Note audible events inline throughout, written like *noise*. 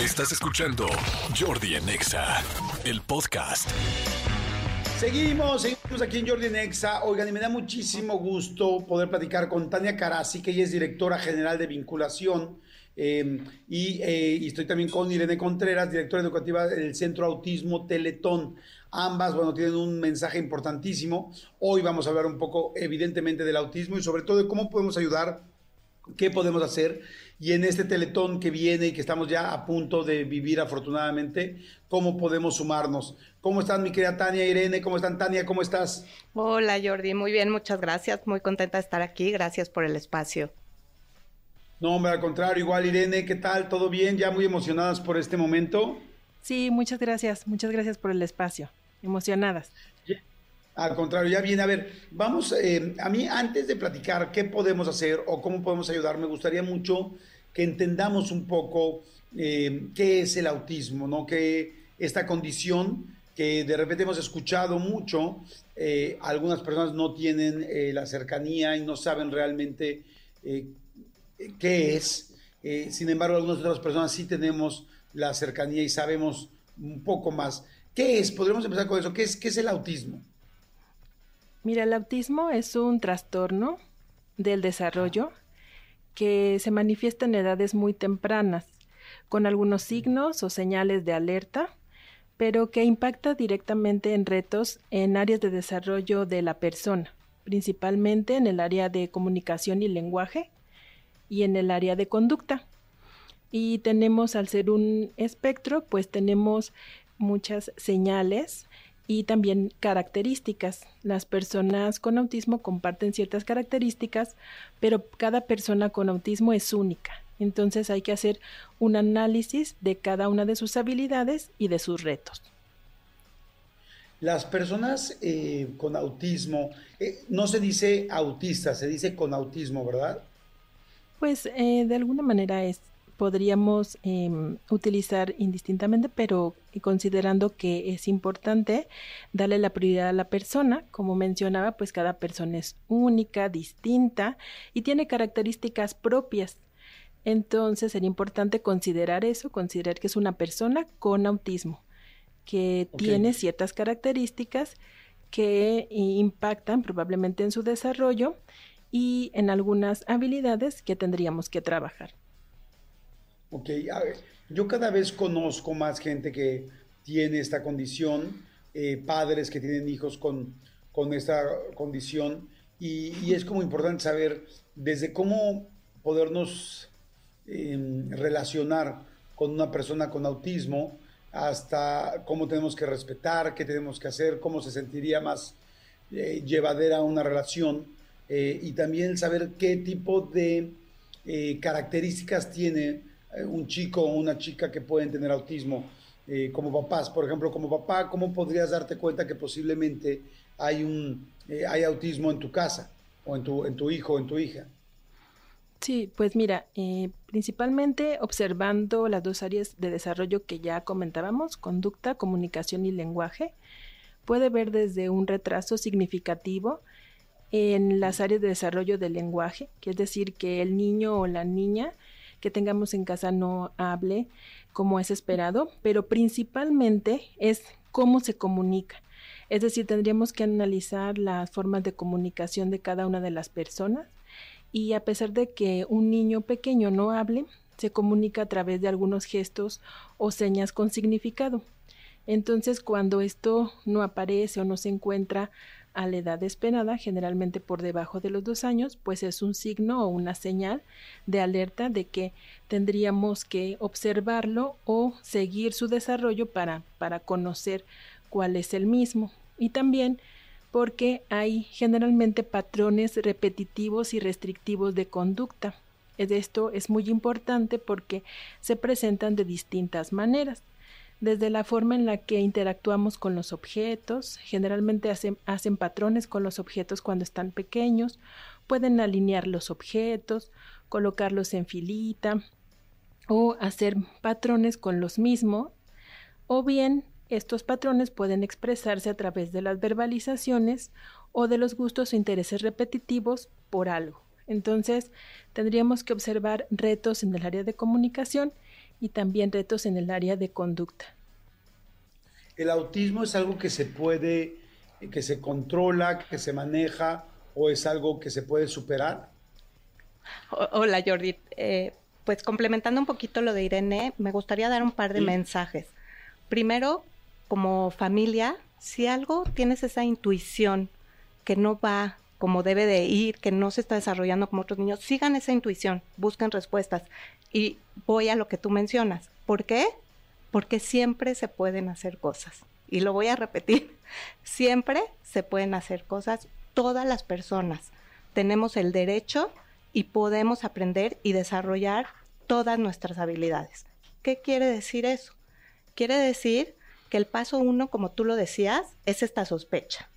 Estás escuchando Jordi Anexa, el podcast. Seguimos, seguimos aquí en Jordi Nexa. Oigan, y me da muchísimo gusto poder platicar con Tania Carasi, que ella es directora general de vinculación. eh, y, eh, y estoy también con Irene Contreras, directora educativa del Centro Autismo Teletón. Ambas, bueno, tienen un mensaje importantísimo. Hoy vamos a hablar un poco, evidentemente, del autismo y sobre todo de cómo podemos ayudar qué podemos hacer y en este teletón que viene y que estamos ya a punto de vivir afortunadamente, cómo podemos sumarnos. ¿Cómo están mi querida Tania, Irene? ¿Cómo están Tania? ¿Cómo estás? Hola Jordi, muy bien, muchas gracias, muy contenta de estar aquí, gracias por el espacio. No, hombre, al contrario, igual Irene, ¿qué tal? ¿Todo bien? ¿Ya muy emocionadas por este momento? Sí, muchas gracias, muchas gracias por el espacio. Emocionadas. Al contrario, ya viene. A ver, vamos, eh, a mí antes de platicar qué podemos hacer o cómo podemos ayudar, me gustaría mucho que entendamos un poco eh, qué es el autismo, ¿no? Que esta condición que de repente hemos escuchado mucho, eh, algunas personas no tienen la cercanía y no saben realmente qué es. Sin embargo, algunas otras personas sí tenemos la cercanía y sabemos un poco más. ¿Qué es? Podríamos empezar con eso. ¿Qué es, qué es el autismo? Mira, el autismo es un trastorno del desarrollo que se manifiesta en edades muy tempranas, con algunos signos o señales de alerta, pero que impacta directamente en retos en áreas de desarrollo de la persona, principalmente en el área de comunicación y lenguaje y en el área de conducta. Y tenemos, al ser un espectro, pues tenemos muchas señales y también características. Las personas con autismo comparten ciertas características, pero cada persona con autismo es única. Entonces hay que hacer un análisis de cada una de sus habilidades y de sus retos. Las personas eh, con autismo, eh, no se dice autista, se dice con autismo, ¿verdad? Pues eh, de alguna manera es podríamos eh, utilizar indistintamente, pero considerando que es importante darle la prioridad a la persona, como mencionaba, pues cada persona es única, distinta y tiene características propias. Entonces sería importante considerar eso, considerar que es una persona con autismo, que tiene ciertas características que impactan probablemente en su desarrollo y en algunas habilidades que tendríamos que trabajar. Ok, yo cada vez conozco más gente que tiene esta condición, eh, padres que tienen hijos con, con esta condición, y, es como importante saber desde cómo podernos eh, relacionar con una persona con autismo hasta cómo tenemos que respetar, qué tenemos que hacer, cómo se sentiría más eh, llevadera una relación eh, y también saber qué tipo de características tiene un chico o una chica que pueden tener autismo eh, como papás. Por ejemplo, como papá, ¿cómo podrías darte cuenta que posiblemente hay, un, eh, hay autismo en tu casa o en tu, en tu hijo o en tu hija? Sí, pues mira, eh, principalmente observando las dos áreas de desarrollo que ya comentábamos, conducta, comunicación y lenguaje, puede ver desde un retraso significativo en las áreas de desarrollo del lenguaje, que es decir, que el niño o la niña que tengamos en casa no hable como es esperado, pero principalmente es cómo se comunica. Es decir, tendríamos que analizar las formas de comunicación de cada una de las personas y a pesar de que un niño pequeño no hable, se comunica a través de algunos gestos o señas con significado. Entonces, cuando esto no aparece o no se encuentra a la edad esperada, generalmente por debajo de los dos años, pues es un signo o una señal de alerta de que tendríamos que observarlo o seguir su desarrollo para, para conocer cuál es el mismo. Y también porque hay generalmente patrones repetitivos y restrictivos de conducta. Esto es muy importante porque se presentan de distintas maneras desde la forma en la que interactuamos con los objetos, generalmente hacen, patrones con los objetos cuando están pequeños, pueden alinear los objetos, colocarlos en filita o hacer patrones con los mismos, o bien estos patrones pueden expresarse a través de las verbalizaciones o de los gustos o intereses repetitivos por algo. Entonces, tendríamos que observar retos en el área de comunicación y también retos en el área de conducta. ¿El autismo es algo que se puede, que se controla, que se maneja o es algo que se puede superar? Hola Jordi, eh, pues complementando un poquito lo de Irene, me gustaría dar un par de mensajes. Primero, como familia, si algo tienes esa intuición que no va como debe de ir, que no se está desarrollando como otros niños, sigan esa intuición, busquen respuestas. Y voy a lo que tú mencionas. ¿Por qué? Porque siempre se pueden hacer cosas. Y lo voy a repetir, *laughs* siempre se pueden hacer cosas. Todas las personas tenemos el derecho y podemos aprender y desarrollar todas nuestras habilidades. ¿Qué quiere decir eso? Quiere decir que el paso uno, como tú lo decías, es esta sospecha.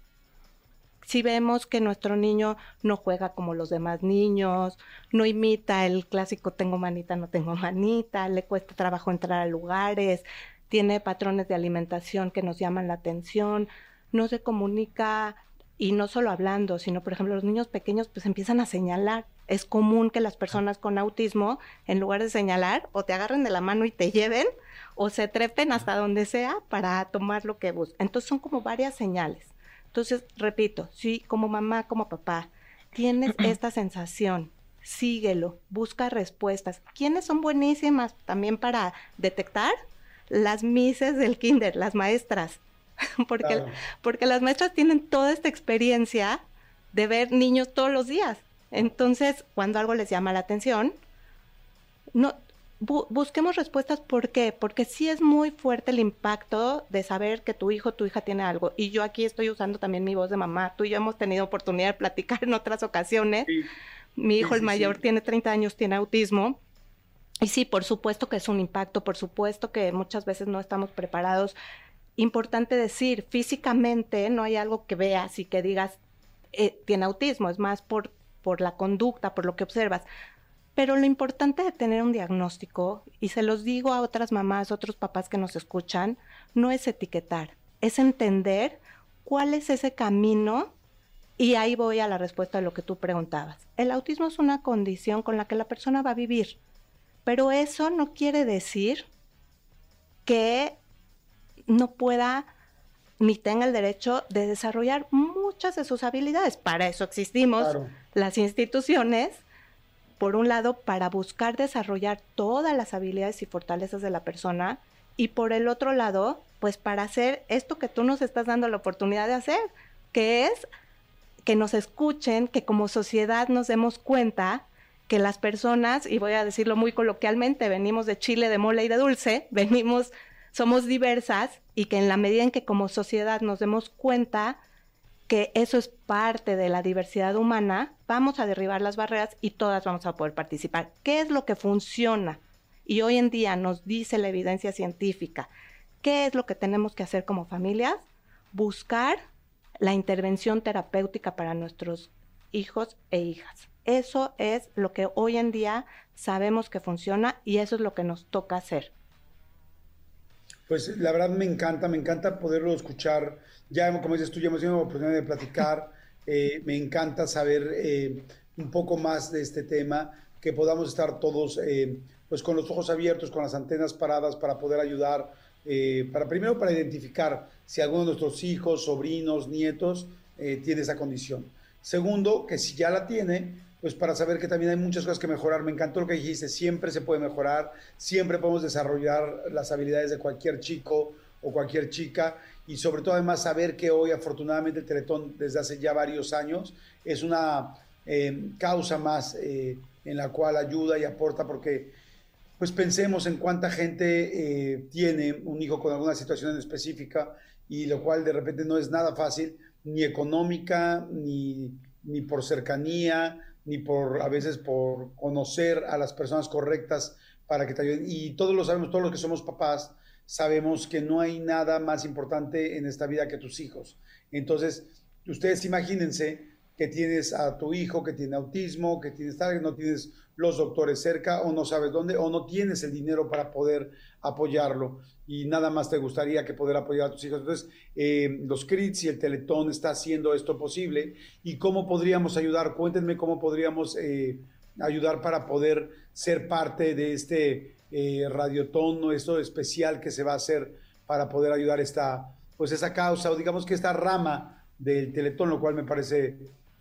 Si vemos que nuestro niño no juega como los demás niños, no imita el clásico tengo manita, no tengo manita, le cuesta trabajo entrar a lugares, tiene patrones de alimentación que nos llaman la atención, no se comunica y no solo hablando, sino por ejemplo los niños pequeños pues empiezan a señalar. Es común que las personas con autismo, en lugar de señalar, o te agarren de la mano y te lleven, o se trepen hasta donde sea para tomar lo que buscan. Entonces son como varias señales. Entonces, repito, si como mamá, como papá, tienes *clears throat* esta sensación, síguelo, busca respuestas. ¿Quiénes son buenísimas también para detectar? Las mises del kinder, las maestras *laughs* porque, porque las maestras tienen toda esta experiencia de ver niños todos los días. Entonces, cuando algo les llama la atención, no, busquemos respuestas. ¿Por qué? Porque sí es muy fuerte el impacto de saber que tu hijo, tu hija tiene algo. Y yo aquí estoy usando también mi voz de mamá. Tú y yo hemos tenido oportunidad de platicar en otras ocasiones. Mi hijo, el mayor, tiene 30 años, tiene autismo. Y sí, por supuesto que es un impacto, por supuesto que muchas veces no estamos preparados importante decir, físicamente no hay algo que veas y que digas, eh, tiene autismo, es más por, por la conducta, por lo que observas. Pero lo importante de tener un diagnóstico, y se los digo a otras mamás, otros papás que nos escuchan, no es etiquetar, es entender cuál es ese camino y ahí voy a la respuesta de lo que tú preguntabas. El autismo es una condición con la que la persona va a vivir, pero eso no quiere decir que no pueda ni tenga el derecho de desarrollar muchas de sus habilidades. Para eso existimos las instituciones, por un lado, para buscar desarrollar todas las habilidades y fortalezas de la persona, y por el otro lado, pues para hacer esto que tú nos estás dando la oportunidad de hacer, que es que nos escuchen, que como sociedad nos demos cuenta que las personas, y voy a decirlo muy coloquialmente, venimos de chile, de mole y de dulce, *laughs* venimos somos diversas y que en la medida en que como sociedad nos demos cuenta que eso es parte de la diversidad humana, vamos a derribar las barreras y todas vamos a poder participar. ¿Qué es lo que funciona? Y hoy en día nos dice la evidencia científica. ¿Qué es lo que tenemos que hacer como familias? Buscar la intervención terapéutica para nuestros hijos e hijas. Eso es lo que hoy en día sabemos que funciona y eso es lo que nos toca hacer. Pues la verdad me encanta, me encanta poderlo escuchar. Ya, como dices tú, ya hemos tenido la oportunidad de platicar. *laughs* Eh, me encanta saber eh, un poco más de este tema, que podamos estar todos eh, pues con los ojos abiertos, con las antenas paradas para poder ayudar, para primero para identificar si alguno de nuestros hijos, sobrinos, nietos tiene esa condición. Segundo, que si ya la tiene, pues para saber que también hay muchas cosas que mejorar. Me encantó lo que dijiste, siempre se puede mejorar, siempre podemos desarrollar las habilidades de cualquier chico o cualquier chica y sobre todo además saber que hoy afortunadamente el Teletón desde hace ya varios años es una eh, causa más eh, en la cual ayuda y aporta porque pues pensemos en cuánta gente eh, tiene un hijo con alguna situación específica y lo cual de repente no es nada fácil, ni económica, ni, ni por cercanía, ni por a veces por conocer a las personas correctas para que te ayuden. Y todos lo sabemos, todos los que somos papás, sabemos que no hay nada más importante en esta vida que tus hijos. Entonces, ustedes imagínense que tienes a tu hijo que tiene autismo, que tienes tal, que no tienes los doctores cerca o no sabes dónde o no tienes el dinero para poder apoyarlo y nada más te gustaría que poder apoyar a tus hijos. Entonces, eh, los CRITs y el Teletón está haciendo esto posible y cómo podríamos ayudar. Cuéntenme cómo podríamos eh, ayudar para poder ser parte de este eh, radiotono, esto especial que se va a hacer para poder ayudar esta, pues esa causa, o digamos que esta rama del Teletón, lo cual me parece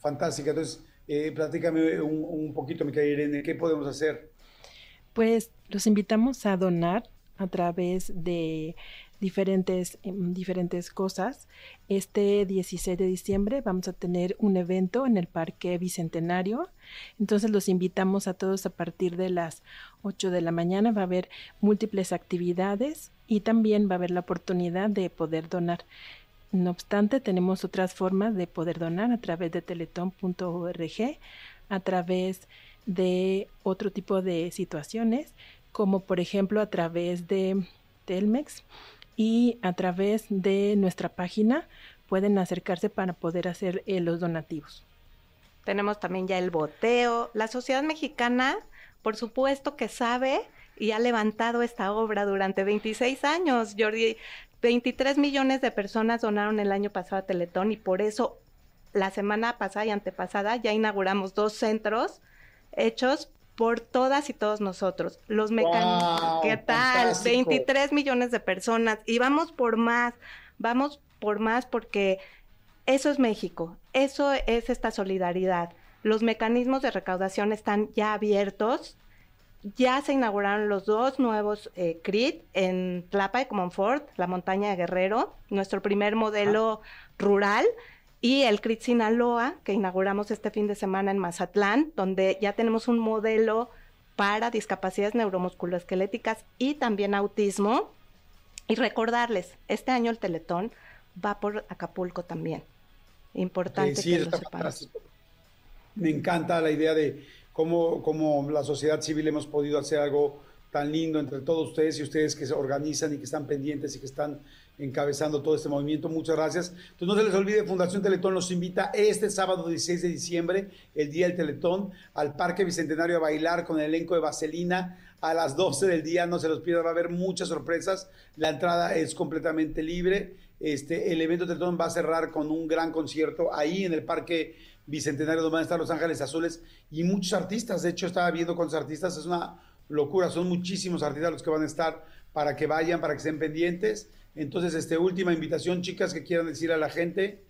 fantástica. Entonces, eh, platícame un, un poquito, mi querida Irene, ¿qué podemos hacer? Pues los invitamos a donar a través de diferentes, em, diferentes cosas. Este 16 de diciembre vamos a tener un evento en el Parque Bicentenario. Entonces los invitamos a todos a partir de las 8 de la mañana. Va a haber múltiples actividades y también va a haber la oportunidad de poder donar. No obstante, tenemos otras formas de poder donar a través de teletón.org, a través de otro tipo de situaciones, como por ejemplo a través de Telmex y a través de nuestra página pueden acercarse para poder hacer eh, los donativos. Tenemos también ya el boteo. La sociedad mexicana, por supuesto que sabe y ha levantado esta obra durante 26 años. Jordi, 23 millones de personas donaron el año pasado a Teletón y por eso la semana pasada y antepasada ya inauguramos dos centros hechos por todas y todos nosotros. Los mecánicos, ¿qué tal? 23 millones de personas y vamos por más, vamos por más porque eso es México, eso es esta solidaridad. Los mecanismos de recaudación están ya abiertos. Ya se inauguraron los dos nuevos eh, CRIT en Tlapa de Comonfort, la montaña de Guerrero, nuestro primer modelo rural y el CRIT Sinaloa, que inauguramos este fin de semana en Mazatlán, donde ya tenemos un modelo para discapacidades neuromusculoesqueléticas y también autismo. Y recordarles, este año el Teletón va por Acapulco también. Importante que lo Me encanta la idea de cómo, cómo la sociedad civil hemos podido hacer algo tan lindo entre todos ustedes y ustedes que se organizan y que están pendientes y que están encabezando todo este movimiento. Muchas gracias. Entonces no se les olvide, Fundación Teletón los invita este sábado 16 de diciembre, el día del Teletón, al Parque Bicentenario a bailar con el elenco de Vaselina a las 12 del día. No se los pierdan, va a haber muchas sorpresas. La entrada es completamente libre. Este, el evento Teletón va a cerrar con un gran concierto ahí en el Parque Bicentenario a estar Los Ángeles Azules y muchos artistas. De hecho, estaba viendo con los artistas, es una locura. Son muchísimos artistas los que van a estar para que vayan, para que estén pendientes. Entonces, este, última invitación, chicas, que quieran decir a la gente.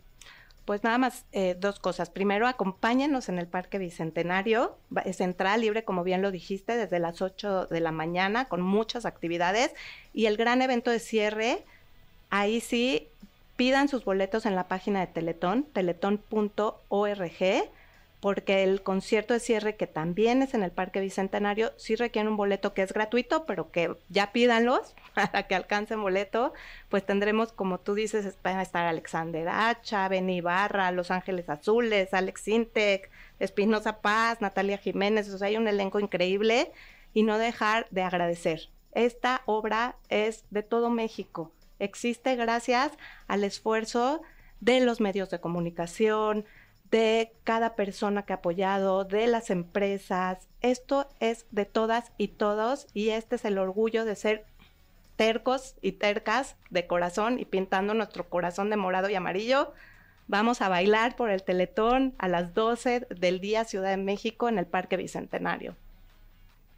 Pues nada más eh, dos cosas. Primero, acompáñenos en el Parque Bicentenario. Es central, libre, como bien lo dijiste, desde las 8 de la mañana, con muchas actividades. Y el gran evento de cierre, ahí sí, pidan sus boletos en la página de Teletón, teletón.org porque el concierto de cierre, que también es en el Parque Bicentenario, sí requiere un boleto que es gratuito, pero que ya pídanlos *laughs* para que alcancen boleto. Pues tendremos, como tú dices, van a estar Alexander Hacha, Beni Barra, Los Ángeles Azules, Alex Intec, Espinosa Paz, Natalia Jiménez, o sea, hay un elenco increíble y no dejar de agradecer. Esta obra es de todo México. Existe gracias al esfuerzo de los medios de comunicación, de cada persona que ha apoyado, de las empresas. Esto es de todas y todos y este es el orgullo de ser tercos y tercas de corazón y pintando nuestro corazón de morado y amarillo. Vamos a bailar por el Teletón a las 12 del día Ciudad de México en el Parque Bicentenario.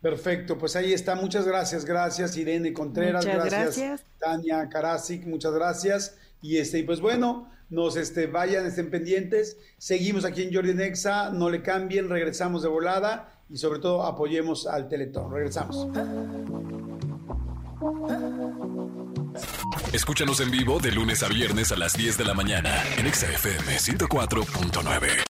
Perfecto, pues ahí está. Muchas gracias, gracias Irene Contreras, gracias, gracias, Tania Karasik, muchas gracias. Y este, pues bueno, nos este, vayan, estén pendientes. Seguimos aquí en Jordi Nexa, no le cambien, regresamos de volada y sobre todo apoyemos al Teletón. Regresamos. Escúchanos en vivo de lunes a viernes a las 10 de la mañana en XFM 104.9.